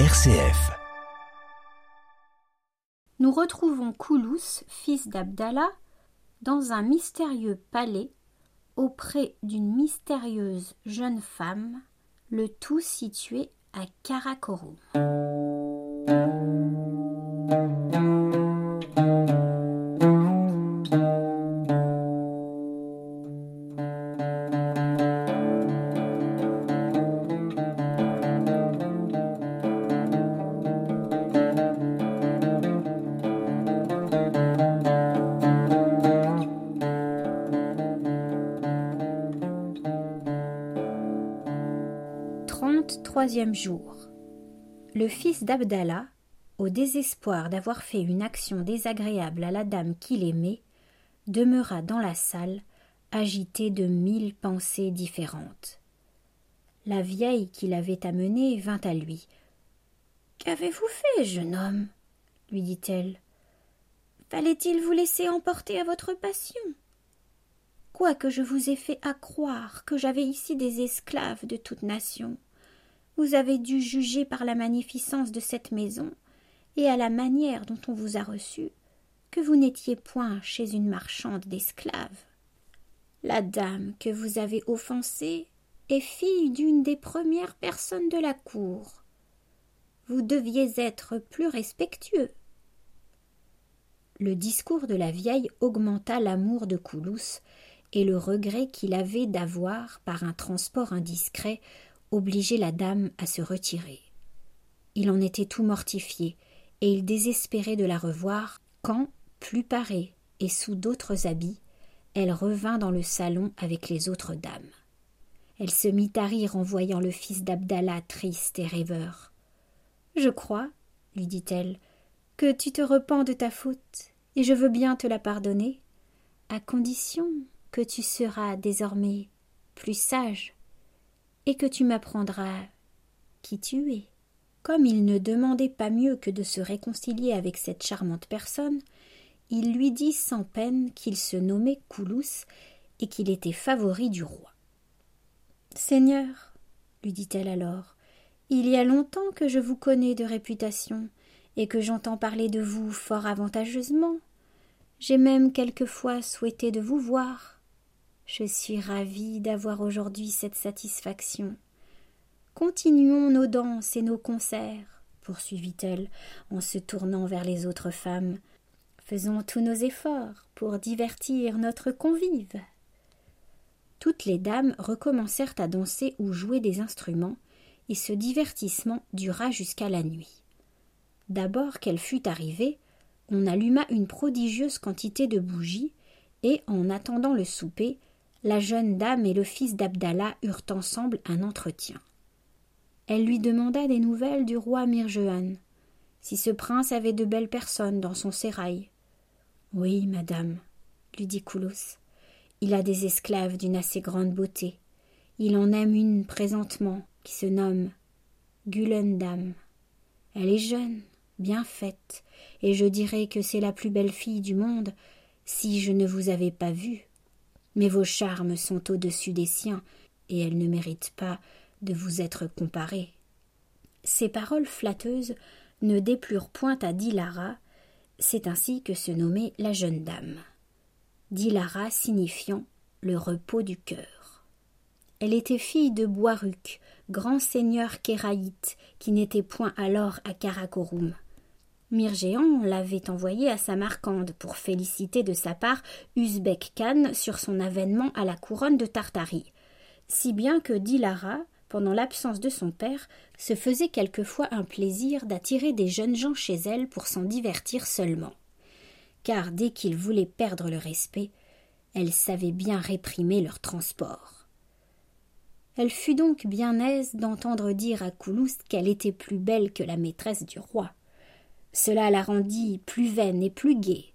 RCF. Nous retrouvons Koulous, fils d'Abdallah, dans un mystérieux palais auprès d'une mystérieuse jeune femme, le tout situé à Karakorum. Le fils d'Abdallah, au désespoir d'avoir fait une action désagréable à la dame qu'il aimait, demeura dans la salle, agité de mille pensées différentes. La vieille qui l'avait amené vint à lui. Qu'avez-vous fait, jeune homme? lui dit-elle. Fallait-il vous laisser emporter à votre passion? Quoique je vous ai fait accroire que j'avais ici des esclaves de toute nation, vous avez dû juger par la magnificence de cette maison et à la manière dont on vous a reçu que vous n'étiez point chez une marchande d'esclaves. La dame que vous avez offensée est fille d'une des premières personnes de la cour. Vous deviez être plus respectueux. Le discours de la vieille augmenta l'amour de Coulous et le regret qu'il avait d'avoir, par un transport indiscret, obligé la dame à se retirer. Il en était tout mortifié, et il désespérait de la revoir quand, plus parée et sous d'autres habits, elle revint dans le salon avec les autres dames. Elle se mit à rire en voyant le fils d'Abdallah triste et rêveur. Je crois, lui dit-elle, que tu te repens de ta faute, et je veux bien te la pardonner, à condition que tu seras désormais plus sage, et que tu m'apprendras qui tu es. Comme il ne demandait pas mieux que de se réconcilier avec cette charmante personne, il lui dit sans peine qu'il se nommait Coulous et qu'il était favori du roi. Seigneur, lui dit-elle alors, il y a longtemps que je vous connais de réputation, et que j'entends parler de vous fort avantageusement. J'ai même quelquefois souhaité de vous voir. Je suis ravie d'avoir aujourd'hui cette satisfaction. Continuons nos danses et nos concerts, poursuivit-elle en se tournant vers les autres femmes. Faisons tous nos efforts pour divertir notre convive. Toutes les dames recommencèrent à danser ou jouer des instruments, et ce divertissement dura jusqu'à la nuit. D'abord qu'elle fut arrivée, on alluma une prodigieuse quantité de bougies, et, en attendant le souper, la jeune dame et le fils d'Abdallah eurent ensemble un entretien. Elle lui demanda des nouvelles du roi Mirjehan, si ce prince avait de belles personnes dans son sérail. Oui, madame, lui dit Koulos. Il a des esclaves d'une assez grande beauté. Il en aime une présentement, qui se nomme Gulendam. Elle est jeune, bien faite, et je dirais que c'est la plus belle fille du monde si je ne vous avais pas vue. Mais vos charmes sont au-dessus des siens, et elle ne mérite pas de vous être comparée. Ces paroles flatteuses ne déplurent point à Dilara, c'est ainsi que se nommait la jeune dame. Dilara signifiant le repos du cœur. Elle était fille de Boiruc, grand seigneur kéraïte, qui n'était point alors à Karakorum. Mirgéan l'avait envoyé à Samarcande pour féliciter de sa part Uzbek Khan sur son avènement à la couronne de Tartarie, si bien que Dilara, pendant l'absence de son père, se faisait quelquefois un plaisir d'attirer des jeunes gens chez elle pour s'en divertir seulement. Car dès qu'ils voulaient perdre le respect, elle savait bien réprimer leur transport. Elle fut donc bien aise d'entendre dire à Kouloust qu'elle était plus belle que la maîtresse du roi. Cela la rendit plus vaine et plus gaie.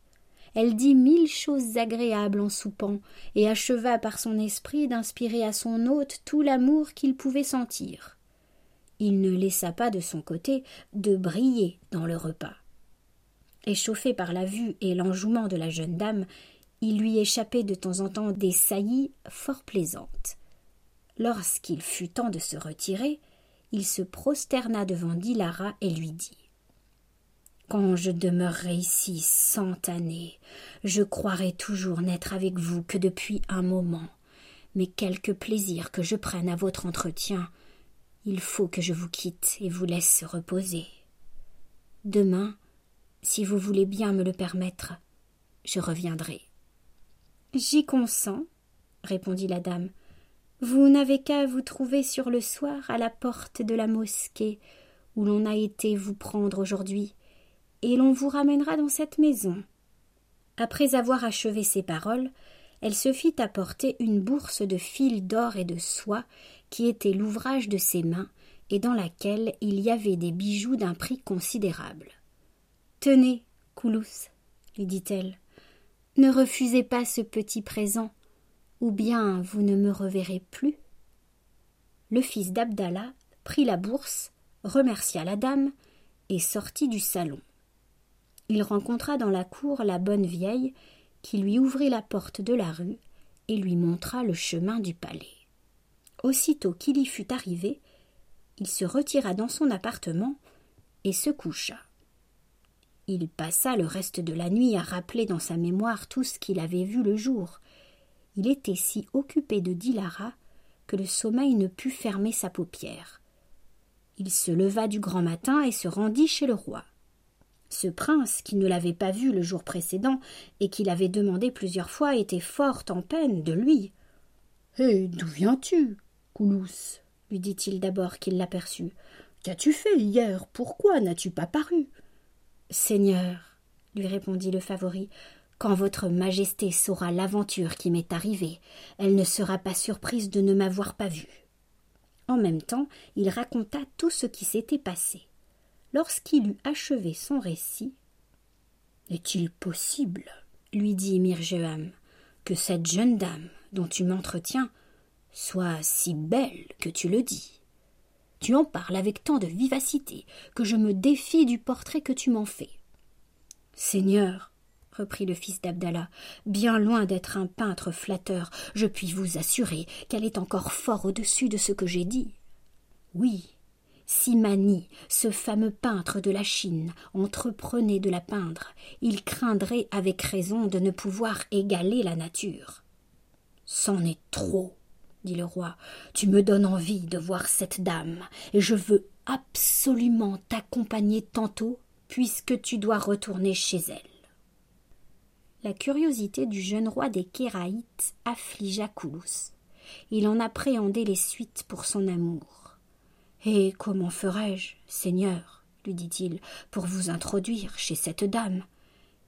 Elle dit mille choses agréables en soupant, et acheva par son esprit d'inspirer à son hôte tout l'amour qu'il pouvait sentir. Il ne laissa pas de son côté de briller dans le repas. Échauffé par la vue et l'enjouement de la jeune dame, il lui échappait de temps en temps des saillies fort plaisantes. Lorsqu'il fut temps de se retirer, il se prosterna devant Dilara et lui dit Quand je demeurerai ici cent années, je croirai toujours n'être avec vous que depuis un moment. Mais quelque plaisir que je prenne à votre entretien, il faut que je vous quitte et vous laisse reposer. Demain, si vous voulez bien me le permettre, je reviendrai. J'y consens, répondit la dame. Vous n'avez qu'à vous trouver sur le soir à la porte de la mosquée où l'on a été vous prendre aujourd'hui, et l'on vous ramènera dans cette maison. Après avoir achevé ces paroles, elle se fit apporter une bourse de fils d'or et de soie qui était l'ouvrage de ses mains et dans laquelle il y avait des bijoux d'un prix considérable. Tenez, Coulous, lui dit-elle, ne refusez pas ce petit présent, ou bien vous ne me reverrez plus. Le fils d'Abdallah prit la bourse, remercia la dame et sortit du salon. Il rencontra dans la cour la bonne vieille qui lui ouvrit la porte de la rue et lui montra le chemin du palais. Aussitôt qu'il y fut arrivé, il se retira dans son appartement et se coucha. Il passa le reste de la nuit à rappeler dans sa mémoire tout ce qu'il avait vu le jour. Il était si occupé de Dilara que le sommeil ne put fermer sa paupière. Il se leva du grand matin et se rendit chez le roi. Ce prince, qui ne l'avait pas vu le jour précédent et qui l'avait demandé plusieurs fois, était fort en peine de lui. Eh, d'où viens-tu, Coulous? lui dit-il d'abord qu'il l'aperçut. Qu'as-tu fait hier? Pourquoi n'as-tu pas paru Seigneur, lui répondit le favori, quand votre majesté saura l'aventure qui m'est arrivée, elle ne sera pas surprise de ne m'avoir pas vu. En même temps, il raconta tout ce qui s'était passé. Lorsqu'il eut achevé son récit, Est-il possible, lui dit Mirjeham, que cette jeune dame dont tu m'entretiens soit si belle que tu le dis? Tu en parles avec tant de vivacité que je me défie du portrait que tu m'en fais. Seigneur, reprit le fils d'Abdallah, bien loin d'être un peintre flatteur, je puis vous assurer qu'elle est encore fort au-dessus de ce que j'ai dit. Oui, si Mani, ce fameux peintre de la Chine, entreprenait de la peindre, il craindrait avec raison de ne pouvoir égaler la nature. C'en est trop, dit le roi. Tu me donnes envie de voir cette dame, et je veux absolument t'accompagner tantôt, puisque tu dois retourner chez elle. La curiosité du jeune roi des Kéraïtes affligea Koulous. Il en appréhendait les suites pour son amour. Et comment ferai-je, Seigneur, lui dit-il, pour vous introduire chez cette dame?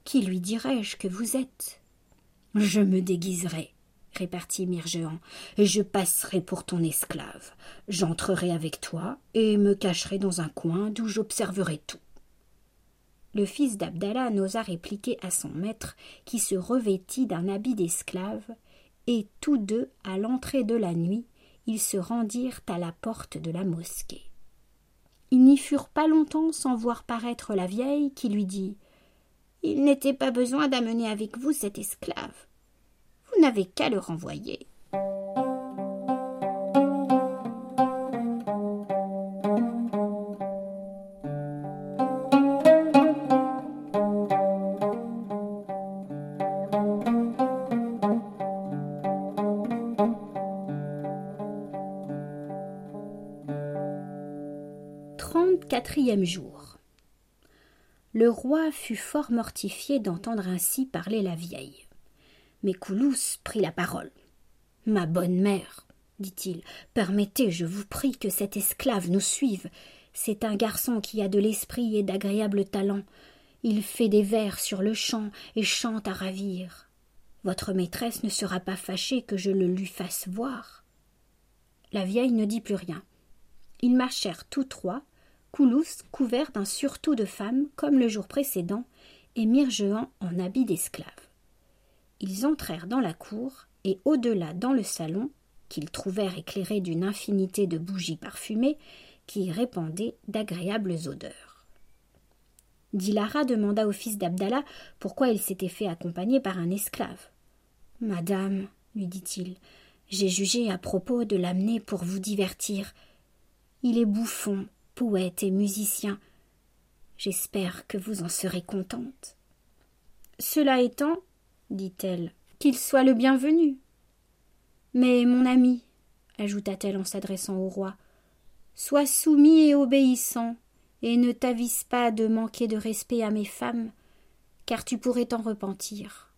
Qui lui dirai-je que vous êtes? Je me déguiserai, répartit Mirgean, et je passerai pour ton esclave. J'entrerai avec toi et me cacherai dans un coin d'où j'observerai tout. Le fils d'Abdallah n'osa répliquer à son maître, qui se revêtit d'un habit d'esclave, et tous deux, à l'entrée de la nuit, ils se rendirent à la porte de la mosquée. Ils n'y furent pas longtemps sans voir paraître la vieille qui lui dit Il n'était pas besoin d'amener avec vous cet esclave. Vous n'avez qu'à le renvoyer. Quatrième jour. Le roi fut fort mortifié d'entendre ainsi parler la vieille. Mais Coulous prit la parole. Ma bonne mère, dit-il, permettez, je vous prie, que cet esclave nous suive. C'est un garçon qui a de l'esprit et d'agréables talents. Il fait des vers sur le champ et chante à ravir. Votre maîtresse ne sera pas fâchée que je le lui fasse voir. La vieille ne dit plus rien. Ils marchèrent tous trois Coulous couvert d'un surtout de femme comme le jour précédent, et Mirjehan en habit d'esclave. Ils entrèrent dans la cour, et au-delà dans le salon, qu'ils trouvèrent éclairé d'une infinité de bougies parfumées qui répandaient d'agréables odeurs. Dilara demanda au fils d'Abdallah pourquoi il s'était fait accompagner par un esclave. Madame, lui dit-il, j'ai jugé à propos de l'amener pour vous divertir. Il est bouffon, poète et musicien. J'espère que vous en serez contente. Cela étant, dit-elle, qu'il soit le bienvenu. Mais, mon ami, ajouta-t-elle en s'adressant au roi, sois soumis et obéissant, et ne t'avise pas de manquer de respect à mes femmes, car tu pourrais t'en repentir.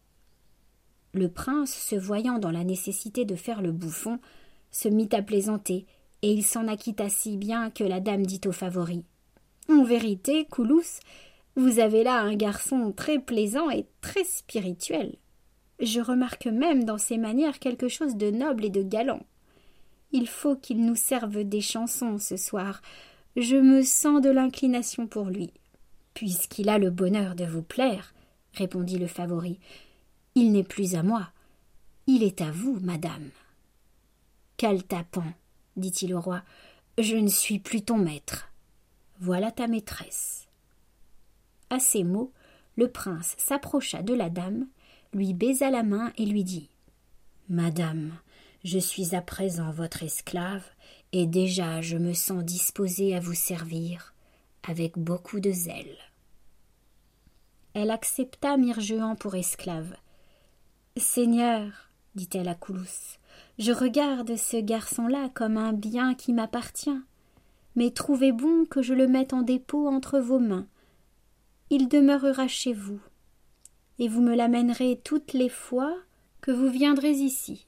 Le prince, se voyant dans la nécessité de faire le bouffon, se mit à plaisanter, et il s'en acquitta si bien que la dame dit au favori. En vérité, Coulous, vous avez là un garçon très plaisant et très spirituel. Je remarque même dans ses manières quelque chose de noble et de galant. Il faut qu'il nous serve des chansons ce soir. Je me sens de l'inclination pour lui. Puisqu'il a le bonheur de vous plaire, répondit le favori, il n'est plus à moi. Il est à vous, madame. Caltapant, dit-il au roi, je ne suis plus ton maître. Voilà ta maîtresse. À ces mots, le prince s'approcha de la dame, lui baisa la main et lui dit Madame, je suis à présent votre esclave, et déjà je me sens disposé à vous servir avec beaucoup de zèle. Elle accepta Mirjehan pour esclave. Seigneur, dit-elle à Coulous, je regarde ce garçon-là comme un bien qui m'appartient, mais trouvez bon que je le mette en dépôt entre vos mains. Il demeurera chez vous, et vous me l'amènerez toutes les fois que vous viendrez ici.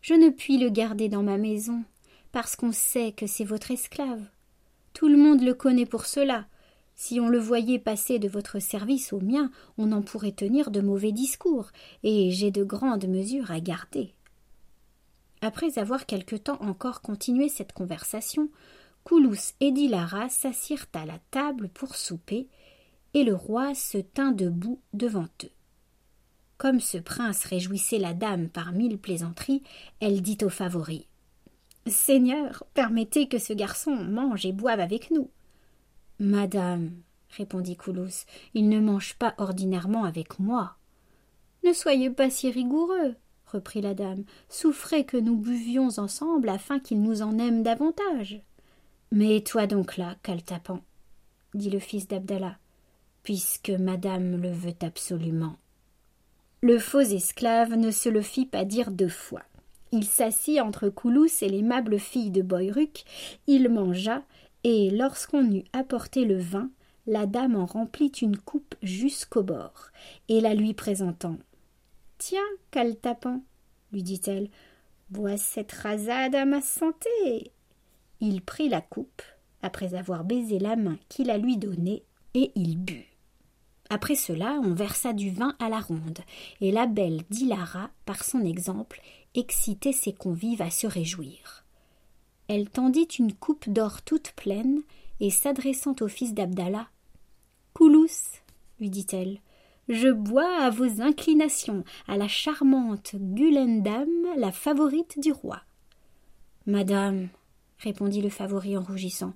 Je ne puis le garder dans ma maison, parce qu'on sait que c'est votre esclave. Tout le monde le connaît pour cela, si on le voyait passer de votre service au mien, on en pourrait tenir de mauvais discours, et j'ai de grandes mesures à garder. Après avoir quelque temps encore continué cette conversation, Coulous et Dilara s'assirent à la table pour souper, et le roi se tint debout devant eux. Comme ce prince réjouissait la dame par mille plaisanteries, elle dit au favori Seigneur, permettez que ce garçon mange et boive avec nous. Madame, répondit Coulous, il ne mange pas ordinairement avec moi. Ne soyez pas si rigoureux, reprit la dame. Souffrez que nous buvions ensemble afin qu'il nous en aime davantage. Mets-toi donc là, Caltapan, dit le fils d'Abdallah, puisque madame le veut absolument. Le faux esclave ne se le fit pas dire deux fois. Il s'assit entre Coulous et l'aimable fille de Boyruc, il mangea, et lorsqu'on eut apporté le vin, la dame en remplit une coupe jusqu'au bord, et la lui présentant. Tiens, Caltapan, lui dit-elle, bois cette rasade à ma santé. Il prit la coupe, après avoir baisé la main qu'il a lui donnée, et il but. Après cela, on versa du vin à la ronde, et la belle Dilara, par son exemple, excitait ses convives à se réjouir. Elle tendit une coupe d'or toute pleine, et s'adressant au fils d'Abdallah. Coulous, lui dit-elle, je bois à vos inclinations, à la charmante Gulendam, la favorite du roi. Madame, répondit le favori en rougissant,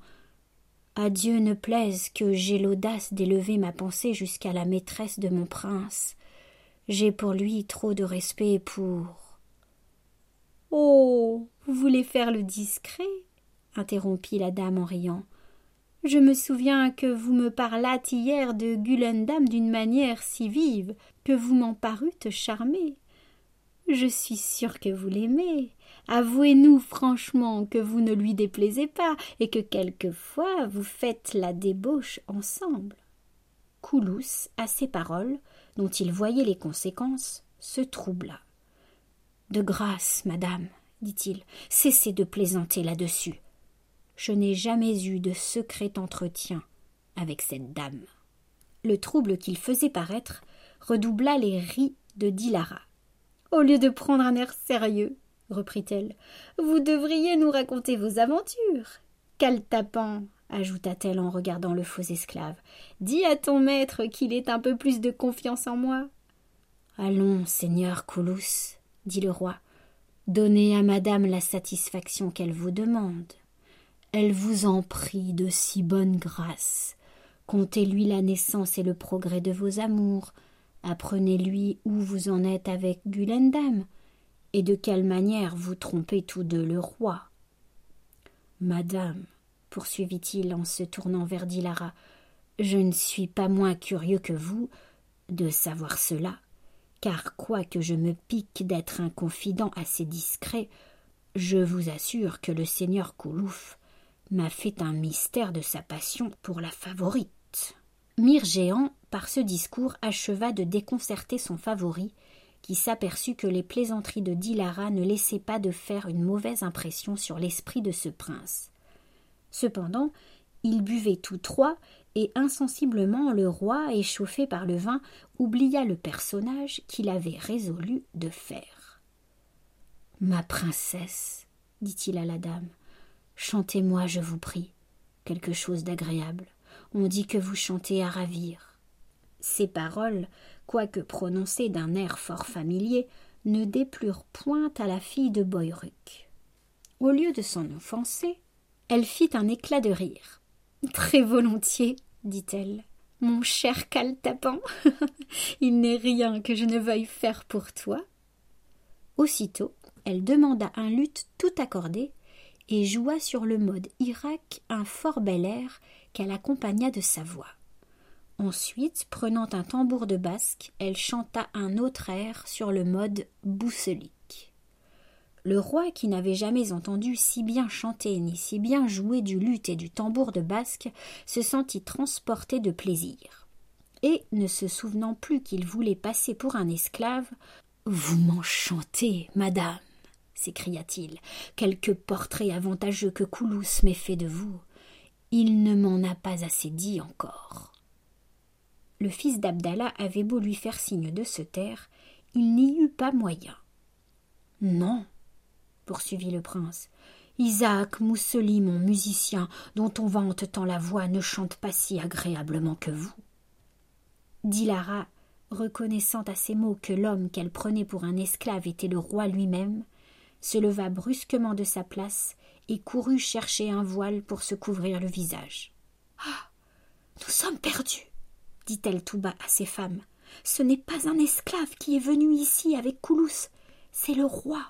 à Dieu ne plaise que j'aie l'audace d'élever ma pensée jusqu'à la maîtresse de mon prince. J'ai pour lui trop de respect pour. Oh. Vous voulez faire le discret? interrompit la dame en riant. Je me souviens que vous me parlâtes hier de Gulendam d'une manière si vive que vous m'en parûtes charmé. Je suis sûre que vous l'aimez. Avouez-nous franchement que vous ne lui déplaisez pas et que quelquefois vous faites la débauche ensemble. Coulous, à ces paroles, dont il voyait les conséquences, se troubla. De grâce, madame, dit-il, cessez de plaisanter là-dessus. Je n'ai jamais eu de secret entretien avec cette dame. Le trouble qu'il faisait paraître redoubla les ris de Dilara. Au lieu de prendre un air sérieux, reprit-elle, vous devriez nous raconter vos aventures. Caltapant, ajouta-t-elle en regardant le faux esclave, dis à ton maître qu'il ait un peu plus de confiance en moi. Allons, seigneur Coulous, dit le roi, Donnez à madame la satisfaction qu'elle vous demande. Elle vous en prie de si bonne grâce. Contez-lui la naissance et le progrès de vos amours. Apprenez-lui où vous en êtes avec Gulendam, et de quelle manière vous trompez tous deux le roi. Madame, poursuivit-il en se tournant vers Dilara, je ne suis pas moins curieux que vous de savoir cela, car quoique je me pique d'être un confident assez discret, je vous assure que le seigneur Koulouf m'a fait un mystère de sa passion pour la favorite. Mirgéant, par ce discours, acheva de déconcerter son favori, qui s'aperçut que les plaisanteries de Dilara ne laissaient pas de faire une mauvaise impression sur l'esprit de ce prince. Cependant, ils buvaient tous trois, et insensiblement le roi, échauffé par le vin, oublia le personnage qu'il avait résolu de faire. Ma princesse, dit-il à la dame, chantez-moi, je vous prie, quelque chose d'agréable. On dit que vous chantez à ravir. Ces paroles, quoique prononcées d'un air fort familier, ne déplurent point à la fille de Boyruc. Au lieu de s'en offenser, elle fit un éclat de rire. Très volontiers, dit-elle. Mon cher Caltapant, il n'est rien que je ne veuille faire pour toi. Aussitôt, elle demanda un luth tout accordé et joua sur le mode Irak un fort bel air qu'elle accompagna de sa voix. Ensuite, prenant un tambour de basque, elle chanta un autre air sur le mode bousselique. Le roi, qui n'avait jamais entendu si bien chanter ni si bien jouer du luth et du tambour de basque, se sentit transporté de plaisir. Et, ne se souvenant plus qu'il voulait passer pour un esclave, Vous m'enchantez, madame, s'écria-t-il. Quelque portrait avantageux que Coulous m'ait fait de vous. Il ne m'en a pas assez dit encore. Le fils d'Abdallah avait beau lui faire signe de se taire, il n'y eut pas moyen. Non, poursuivit le prince. Isaac Mousseli, mon musicien, dont on vante tant la voix, ne chante pas si agréablement que vous. Dilara, reconnaissant à ces mots que l'homme qu'elle prenait pour un esclave était le roi lui-même, se leva brusquement de sa place et courut chercher un voile pour se couvrir le visage. Ah. Nous sommes perdus. dit-elle tout bas à ses femmes. Ce n'est pas un esclave qui est venu ici avec Coulous, c'est le roi.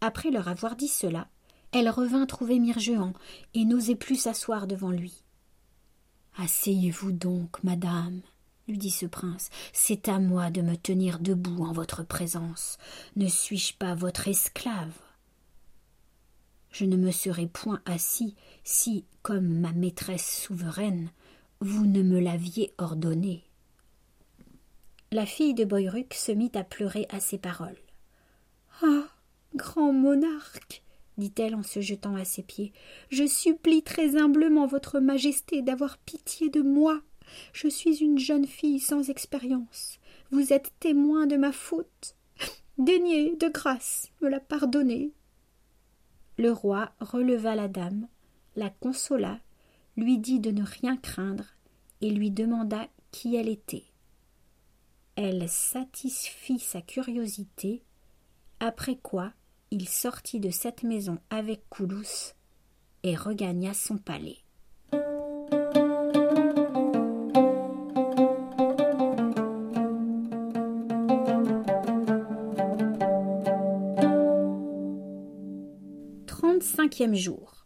Après leur avoir dit cela, elle revint trouver Mirgean et n'osait plus s'asseoir devant lui. Asseyez-vous donc, madame, lui dit ce prince. C'est à moi de me tenir debout en votre présence. Ne suis-je pas votre esclave? Je ne me serais point assis si, comme ma maîtresse souveraine, vous ne me l'aviez ordonné. La fille de Boyruc se mit à pleurer à ces paroles. Ah Grand monarque, dit-elle en se jetant à ses pieds, je supplie très humblement votre majesté d'avoir pitié de moi. Je suis une jeune fille sans expérience. Vous êtes témoin de ma faute. Daignez, de grâce, me la pardonner. Le roi releva la dame, la consola, lui dit de ne rien craindre, et lui demanda qui elle était. Elle satisfit sa curiosité, après quoi il sortit de cette maison avec Coulous et regagna son palais. Jour.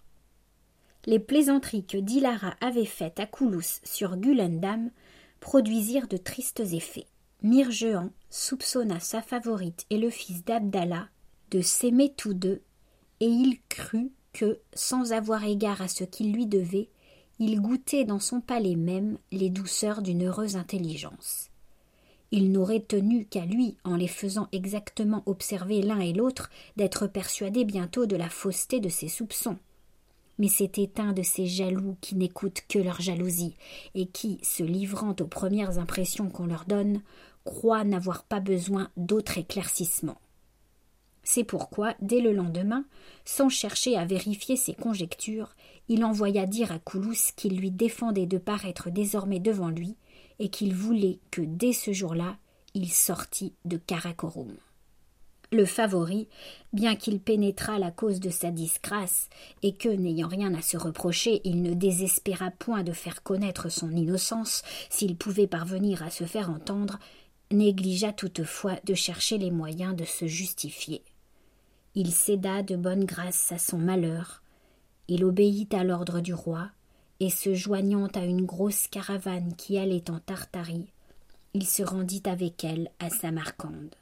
Les plaisanteries que Dilara avait faites à Coulous sur Gulendam produisirent de tristes effets. Mirjehan soupçonna sa favorite et le fils d'Abdallah de s'aimer tous deux, et il crut que, sans avoir égard à ce qu'il lui devait, il goûtait dans son palais même les douceurs d'une heureuse intelligence. Il n'aurait tenu qu'à lui, en les faisant exactement observer l'un et l'autre, d'être persuadé bientôt de la fausseté de ses soupçons. Mais c'était un de ces jaloux qui n'écoutent que leur jalousie, et qui, se livrant aux premières impressions qu'on leur donne, croient n'avoir pas besoin d'autre éclaircissement. C'est pourquoi, dès le lendemain, sans chercher à vérifier ses conjectures, il envoya dire à Coulous qu'il lui défendait de paraître désormais devant lui, et qu'il voulait que dès ce jour-là il sortît de Karakorum. Le favori, bien qu'il pénétrât la cause de sa disgrâce, et que, n'ayant rien à se reprocher, il ne désespéra point de faire connaître son innocence, s'il pouvait parvenir à se faire entendre, négligea toutefois de chercher les moyens de se justifier il céda de bonne grâce à son malheur, Il obéit à l'ordre du roi, et se joignant à une grosse caravane qui allait en Tartarie, il se rendit avec elle à Samarcande.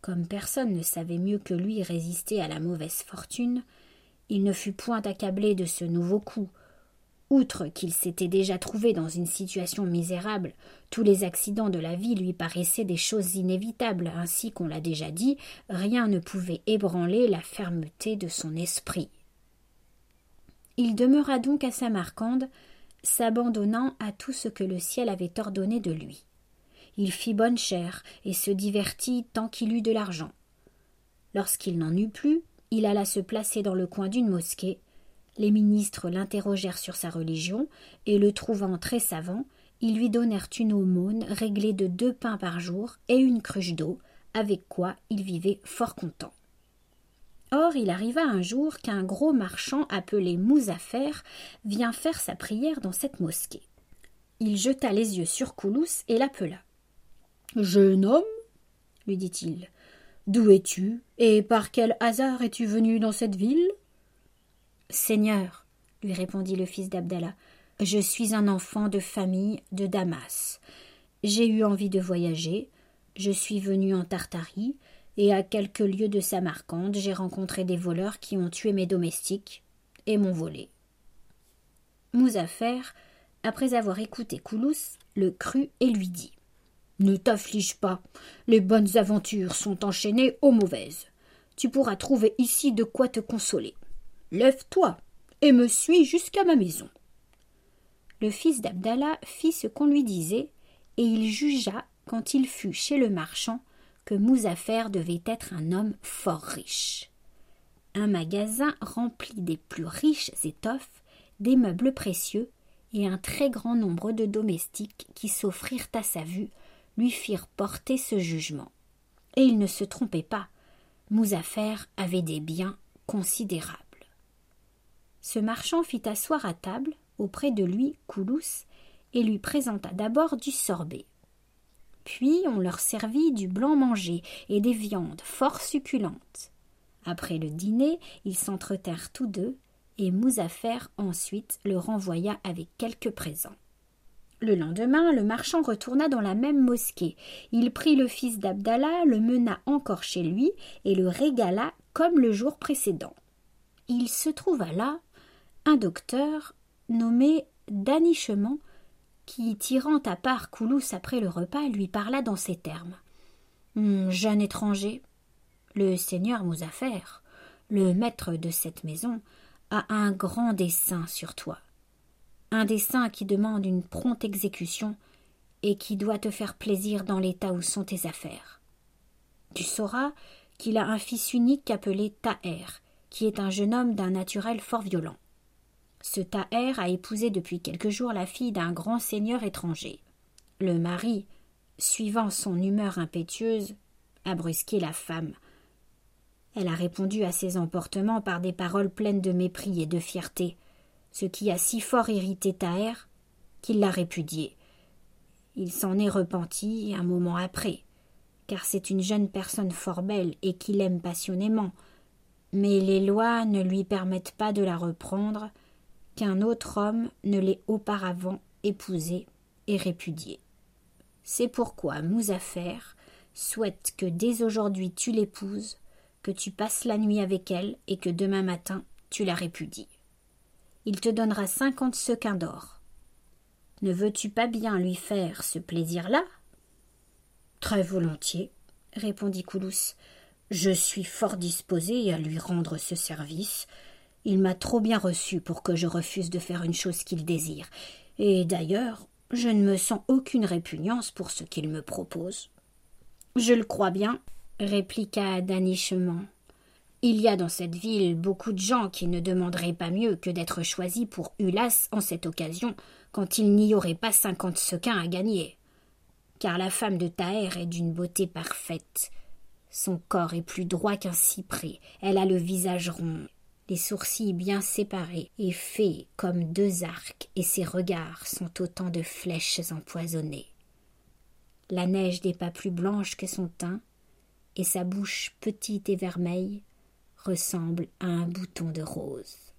Comme personne ne savait mieux que lui résister à la mauvaise fortune, il ne fut point accablé de ce nouveau coup. Outre qu'il s'était déjà trouvé dans une situation misérable, tous les accidents de la vie lui paraissaient des choses inévitables, ainsi qu'on l'a déjà dit, rien ne pouvait ébranler la fermeté de son esprit. Il demeura donc à Samarcande, s'abandonnant à tout ce que le ciel avait ordonné de lui. Il fit bonne chère et se divertit tant qu'il eut de l'argent. Lorsqu'il n'en eut plus, il alla se placer dans le coin d'une mosquée. Les ministres l'interrogèrent sur sa religion, et le trouvant très savant, ils lui donnèrent une aumône réglée de deux pains par jour et une cruche d'eau, avec quoi il vivait fort content. Or il arriva un jour qu'un gros marchand appelé Mouzafer vient faire sa prière dans cette mosquée. Il jeta les yeux sur Koulous et l'appela. Jeune homme, lui dit-il, d'où es-tu et par quel hasard es-tu venu dans cette ville Seigneur, lui répondit le fils d'Abdallah, je suis un enfant de famille de Damas. J'ai eu envie de voyager, je suis venu en Tartarie, et à quelques lieues de Samarcande, j'ai rencontré des voleurs qui ont tué mes domestiques et m'ont volé. Mouzafer, après avoir écouté Koulous, le crut et lui dit Ne t'afflige pas, les bonnes aventures sont enchaînées aux mauvaises. Tu pourras trouver ici de quoi te consoler. Lève-toi et me suis jusqu'à ma maison. Le fils d'Abdallah fit ce qu'on lui disait, et il jugea, quand il fut chez le marchand, que Mouzafer devait être un homme fort riche. Un magasin rempli des plus riches étoffes, des meubles précieux et un très grand nombre de domestiques qui s'offrirent à sa vue lui firent porter ce jugement. Et il ne se trompait pas. Mouzafer avait des biens considérables. Ce marchand fit asseoir à table, auprès de lui, Koulous, et lui présenta d'abord du sorbet. Puis on leur servit du blanc mangé et des viandes fort succulentes. Après le dîner, ils s'entretèrent tous deux, et Mouzafer ensuite le renvoya avec quelques présents. Le lendemain, le marchand retourna dans la même mosquée. Il prit le fils d'Abdallah, le mena encore chez lui, et le régala comme le jour précédent. Il se trouva là un docteur nommé Danichement, qui, tirant à part Koulous après le repas, lui parla dans ces termes. Hum, jeune étranger, le seigneur Mouzafer, le maître de cette maison, a un grand dessein sur toi. Un dessein qui demande une prompte exécution et qui doit te faire plaisir dans l'état où sont tes affaires. Tu sauras qu'il a un fils unique appelé Taher, qui est un jeune homme d'un naturel fort violent. Ce Taher a épousé depuis quelques jours la fille d'un grand seigneur étranger. Le mari, suivant son humeur impétueuse, a brusqué la femme. Elle a répondu à ses emportements par des paroles pleines de mépris et de fierté, ce qui a si fort irrité Taher qu'il l'a répudiée. Il s'en est repenti un moment après, car c'est une jeune personne fort belle et qu'il aime passionnément, mais les lois ne lui permettent pas de la reprendre qu'un autre homme ne l'ait auparavant épousée et répudiée. C'est pourquoi Mouzafer souhaite que dès aujourd'hui tu l'épouses, que tu passes la nuit avec elle et que demain matin tu la répudies. Il te donnera cinquante sequins d'or. Ne veux-tu pas bien lui faire ce plaisir-là? Très volontiers, répondit Koulous. Je suis fort disposé à lui rendre ce service, il m'a trop bien reçu pour que je refuse de faire une chose qu'il désire, et d'ailleurs je ne me sens aucune répugnance pour ce qu'il me propose. Je le crois bien, répliqua Danichement. Il y a dans cette ville beaucoup de gens qui ne demanderaient pas mieux que d'être choisis pour Ulas en cette occasion, quand il n'y aurait pas cinquante sequins à gagner. Car la femme de Taher est d'une beauté parfaite. Son corps est plus droit qu'un cyprès, elle a le visage rond, les sourcils bien séparés et faits comme deux arcs, et ses regards sont autant de flèches empoisonnées. La neige n'est pas plus blanche que son teint, et sa bouche petite et vermeille ressemble à un bouton de rose.